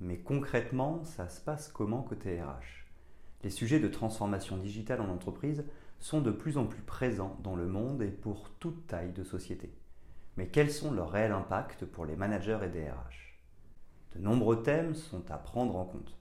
Mais concrètement, ça se passe comment côté RH Les sujets de transformation digitale en entreprise sont de plus en plus présents dans le monde et pour toute taille de société. Mais quels sont leurs réels impacts pour les managers et des RH De nombreux thèmes sont à prendre en compte.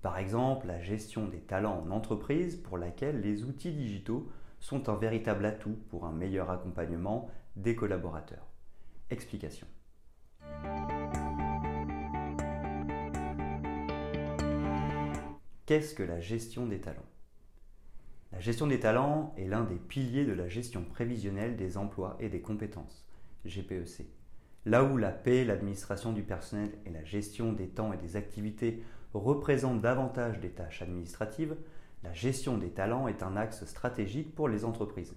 Par exemple, la gestion des talents en entreprise pour laquelle les outils digitaux sont un véritable atout pour un meilleur accompagnement des collaborateurs. Explication. Qu'est-ce que la gestion des talents? La gestion des talents est l'un des piliers de la gestion prévisionnelle des emplois et des compétences, GPEC. Là où la paix, l'administration du personnel et la gestion des temps et des activités représentent davantage des tâches administratives, la gestion des talents est un axe stratégique pour les entreprises.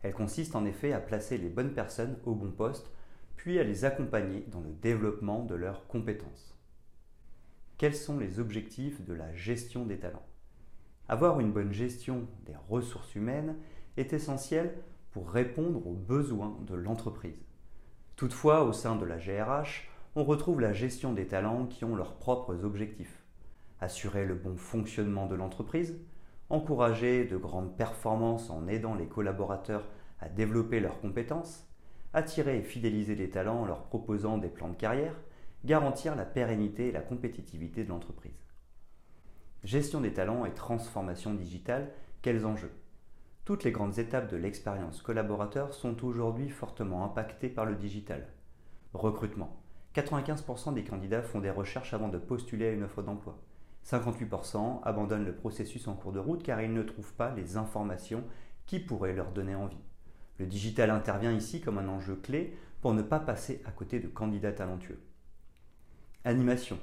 Elle consiste en effet à placer les bonnes personnes au bon poste, puis à les accompagner dans le développement de leurs compétences. Quels sont les objectifs de la gestion des talents Avoir une bonne gestion des ressources humaines est essentiel pour répondre aux besoins de l'entreprise. Toutefois, au sein de la GRH, on retrouve la gestion des talents qui ont leurs propres objectifs. Assurer le bon fonctionnement de l'entreprise, encourager de grandes performances en aidant les collaborateurs à développer leurs compétences, attirer et fidéliser les talents en leur proposant des plans de carrière, garantir la pérennité et la compétitivité de l'entreprise. Gestion des talents et transformation digitale, quels enjeux? Toutes les grandes étapes de l'expérience collaborateur sont aujourd'hui fortement impactées par le digital. Recrutement. 95% des candidats font des recherches avant de postuler à une offre d'emploi. 58% abandonnent le processus en cours de route car ils ne trouvent pas les informations qui pourraient leur donner envie. Le digital intervient ici comme un enjeu clé pour ne pas passer à côté de candidats talentueux. Animation.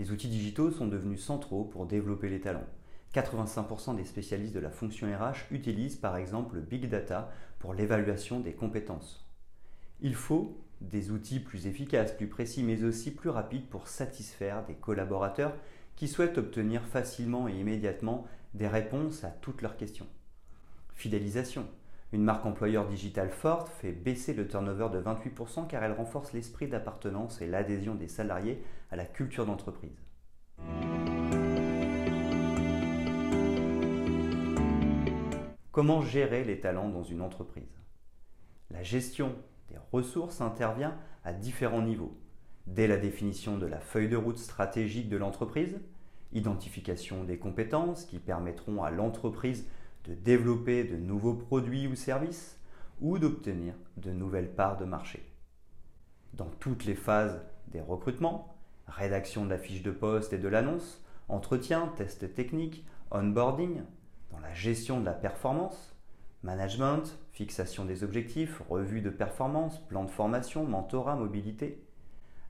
Les outils digitaux sont devenus centraux pour développer les talents. 85% des spécialistes de la fonction RH utilisent par exemple le big data pour l'évaluation des compétences. Il faut des outils plus efficaces, plus précis, mais aussi plus rapides pour satisfaire des collaborateurs qui souhaitent obtenir facilement et immédiatement des réponses à toutes leurs questions. Fidélisation. Une marque employeur digitale forte fait baisser le turnover de 28% car elle renforce l'esprit d'appartenance et l'adhésion des salariés à la culture d'entreprise. Comment gérer les talents dans une entreprise? La gestion des ressources intervient à différents niveaux. Dès la définition de la feuille de route stratégique de l'entreprise, identification des compétences qui permettront à l'entreprise de développer de nouveaux produits ou services ou d'obtenir de nouvelles parts de marché. Dans toutes les phases des recrutements, rédaction de la fiche de poste et de l'annonce, entretien, test technique, onboarding, dans la gestion de la performance, management, fixation des objectifs, revue de performance, plan de formation, mentorat, mobilité,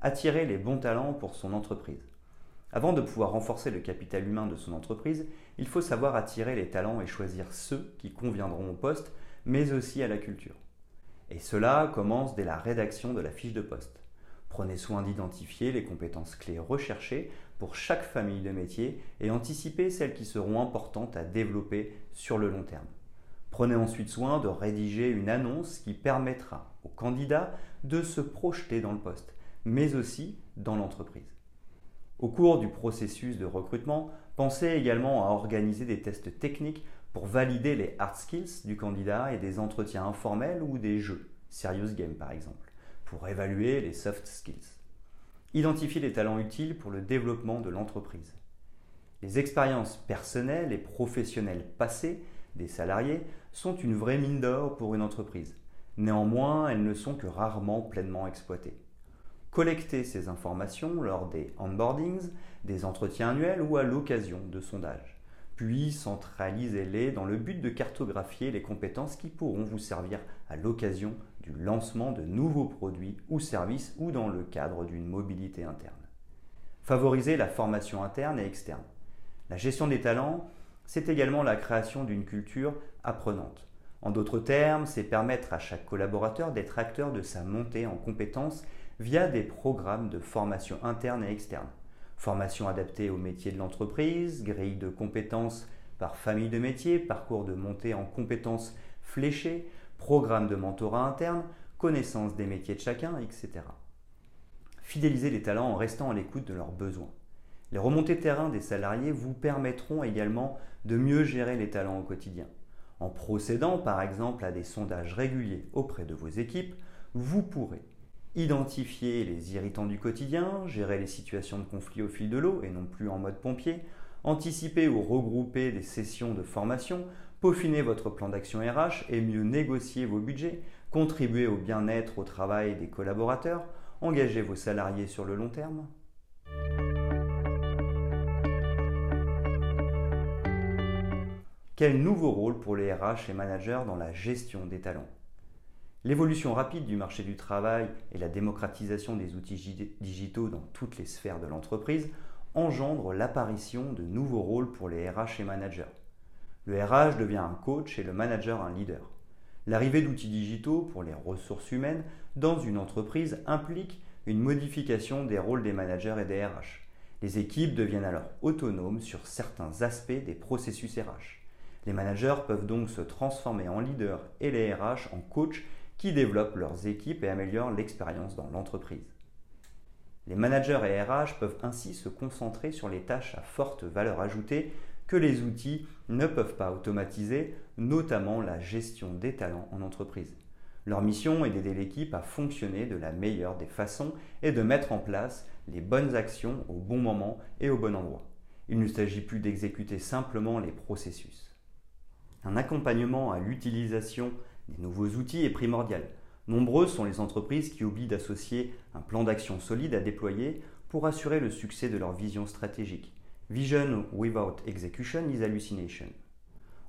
attirer les bons talents pour son entreprise. Avant de pouvoir renforcer le capital humain de son entreprise, il faut savoir attirer les talents et choisir ceux qui conviendront au poste, mais aussi à la culture. Et cela commence dès la rédaction de la fiche de poste. Prenez soin d'identifier les compétences clés recherchées pour chaque famille de métier et anticipez celles qui seront importantes à développer sur le long terme. Prenez ensuite soin de rédiger une annonce qui permettra aux candidats de se projeter dans le poste, mais aussi dans l'entreprise. Au cours du processus de recrutement, pensez également à organiser des tests techniques pour valider les hard skills du candidat et des entretiens informels ou des jeux, serious game par exemple, pour évaluer les soft skills. Identifiez les talents utiles pour le développement de l'entreprise. Les expériences personnelles et professionnelles passées des salariés sont une vraie mine d'or pour une entreprise. Néanmoins, elles ne sont que rarement pleinement exploitées. Collectez ces informations lors des onboardings, des entretiens annuels ou à l'occasion de sondages. Puis centralisez-les dans le but de cartographier les compétences qui pourront vous servir à l'occasion du lancement de nouveaux produits ou services ou dans le cadre d'une mobilité interne. Favoriser la formation interne et externe. La gestion des talents, c'est également la création d'une culture apprenante. En d'autres termes, c'est permettre à chaque collaborateur d'être acteur de sa montée en compétences via des programmes de formation interne et externe. Formation adaptée aux métiers de l'entreprise, grille de compétences par famille de métiers, parcours de montée en compétences fléchés, programme de mentorat interne, connaissance des métiers de chacun, etc. Fidéliser les talents en restant à l'écoute de leurs besoins. Les remontées de terrain des salariés vous permettront également de mieux gérer les talents au quotidien. En procédant par exemple à des sondages réguliers auprès de vos équipes, vous pourrez identifier les irritants du quotidien, gérer les situations de conflit au fil de l'eau et non plus en mode pompier, anticiper ou regrouper des sessions de formation, peaufiner votre plan d'action RH et mieux négocier vos budgets, contribuer au bien-être au travail des collaborateurs, engager vos salariés sur le long terme. Quel nouveau rôle pour les RH et managers dans la gestion des talents? L'évolution rapide du marché du travail et la démocratisation des outils digitaux dans toutes les sphères de l'entreprise engendre l'apparition de nouveaux rôles pour les RH et managers. Le RH devient un coach et le manager un leader. L'arrivée d'outils digitaux pour les ressources humaines dans une entreprise implique une modification des rôles des managers et des RH. Les équipes deviennent alors autonomes sur certains aspects des processus RH. Les managers peuvent donc se transformer en leaders et les RH en coachs qui développent leurs équipes et améliorent l'expérience dans l'entreprise. Les managers et RH peuvent ainsi se concentrer sur les tâches à forte valeur ajoutée que les outils ne peuvent pas automatiser, notamment la gestion des talents en entreprise. Leur mission est d'aider l'équipe à fonctionner de la meilleure des façons et de mettre en place les bonnes actions au bon moment et au bon endroit. Il ne s'agit plus d'exécuter simplement les processus. Un accompagnement à l'utilisation des nouveaux outils est primordial. Nombreuses sont les entreprises qui oublient d'associer un plan d'action solide à déployer pour assurer le succès de leur vision stratégique. Vision without execution is hallucination.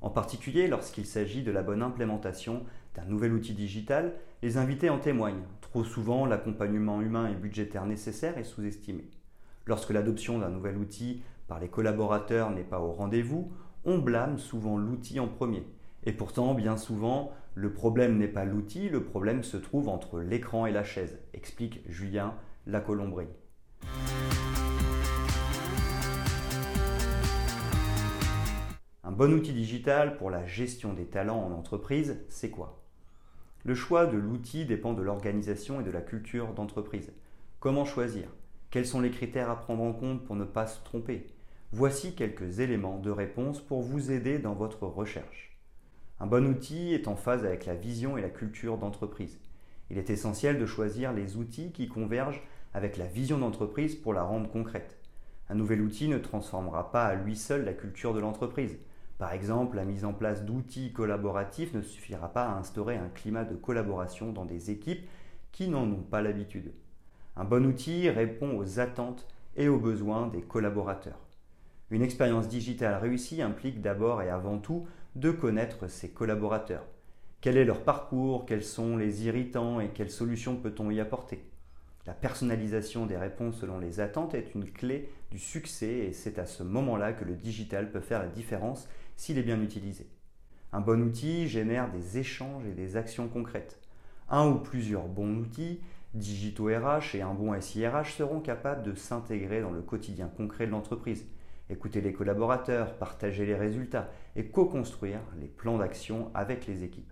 En particulier lorsqu'il s'agit de la bonne implémentation d'un nouvel outil digital, les invités en témoignent. Trop souvent, l'accompagnement humain et budgétaire nécessaire est sous-estimé. Lorsque l'adoption d'un nouvel outil par les collaborateurs n'est pas au rendez-vous, on blâme souvent l'outil en premier. Et pourtant, bien souvent, le problème n'est pas l'outil, le problème se trouve entre l'écran et la chaise, explique Julien Lacolombrie. Un bon outil digital pour la gestion des talents en entreprise, c'est quoi? Le choix de l'outil dépend de l'organisation et de la culture d'entreprise. Comment choisir? Quels sont les critères à prendre en compte pour ne pas se tromper? Voici quelques éléments de réponse pour vous aider dans votre recherche. Un bon outil est en phase avec la vision et la culture d'entreprise. Il est essentiel de choisir les outils qui convergent avec la vision d'entreprise pour la rendre concrète. Un nouvel outil ne transformera pas à lui seul la culture de l'entreprise. Par exemple, la mise en place d'outils collaboratifs ne suffira pas à instaurer un climat de collaboration dans des équipes qui n'en ont pas l'habitude. Un bon outil répond aux attentes et aux besoins des collaborateurs. Une expérience digitale réussie implique d'abord et avant tout de connaître ses collaborateurs. Quel est leur parcours, quels sont les irritants et quelles solutions peut-on y apporter? La personnalisation des réponses selon les attentes est une clé du succès et c'est à ce moment-là que le digital peut faire la différence s'il est bien utilisé. Un bon outil génère des échanges et des actions concrètes. Un ou plusieurs bons outils, digitaux RH et un bon SIRH seront capables de s'intégrer dans le quotidien concret de l'entreprise écouter les collaborateurs, partager les résultats et co-construire les plans d'action avec les équipes.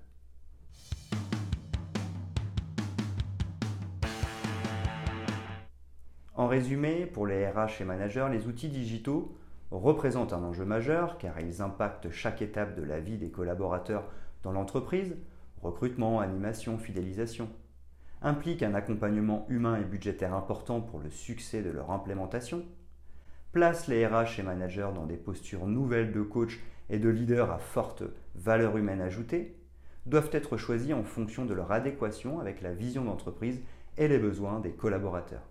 En résumé, pour les RH et managers, les outils digitaux représentent un enjeu majeur car ils impactent chaque étape de la vie des collaborateurs dans l'entreprise, recrutement, animation, fidélisation, impliquent un accompagnement humain et budgétaire important pour le succès de leur implémentation, place les RH et managers dans des postures nouvelles de coach et de leader à forte valeur humaine ajoutée, doivent être choisis en fonction de leur adéquation avec la vision d'entreprise et les besoins des collaborateurs.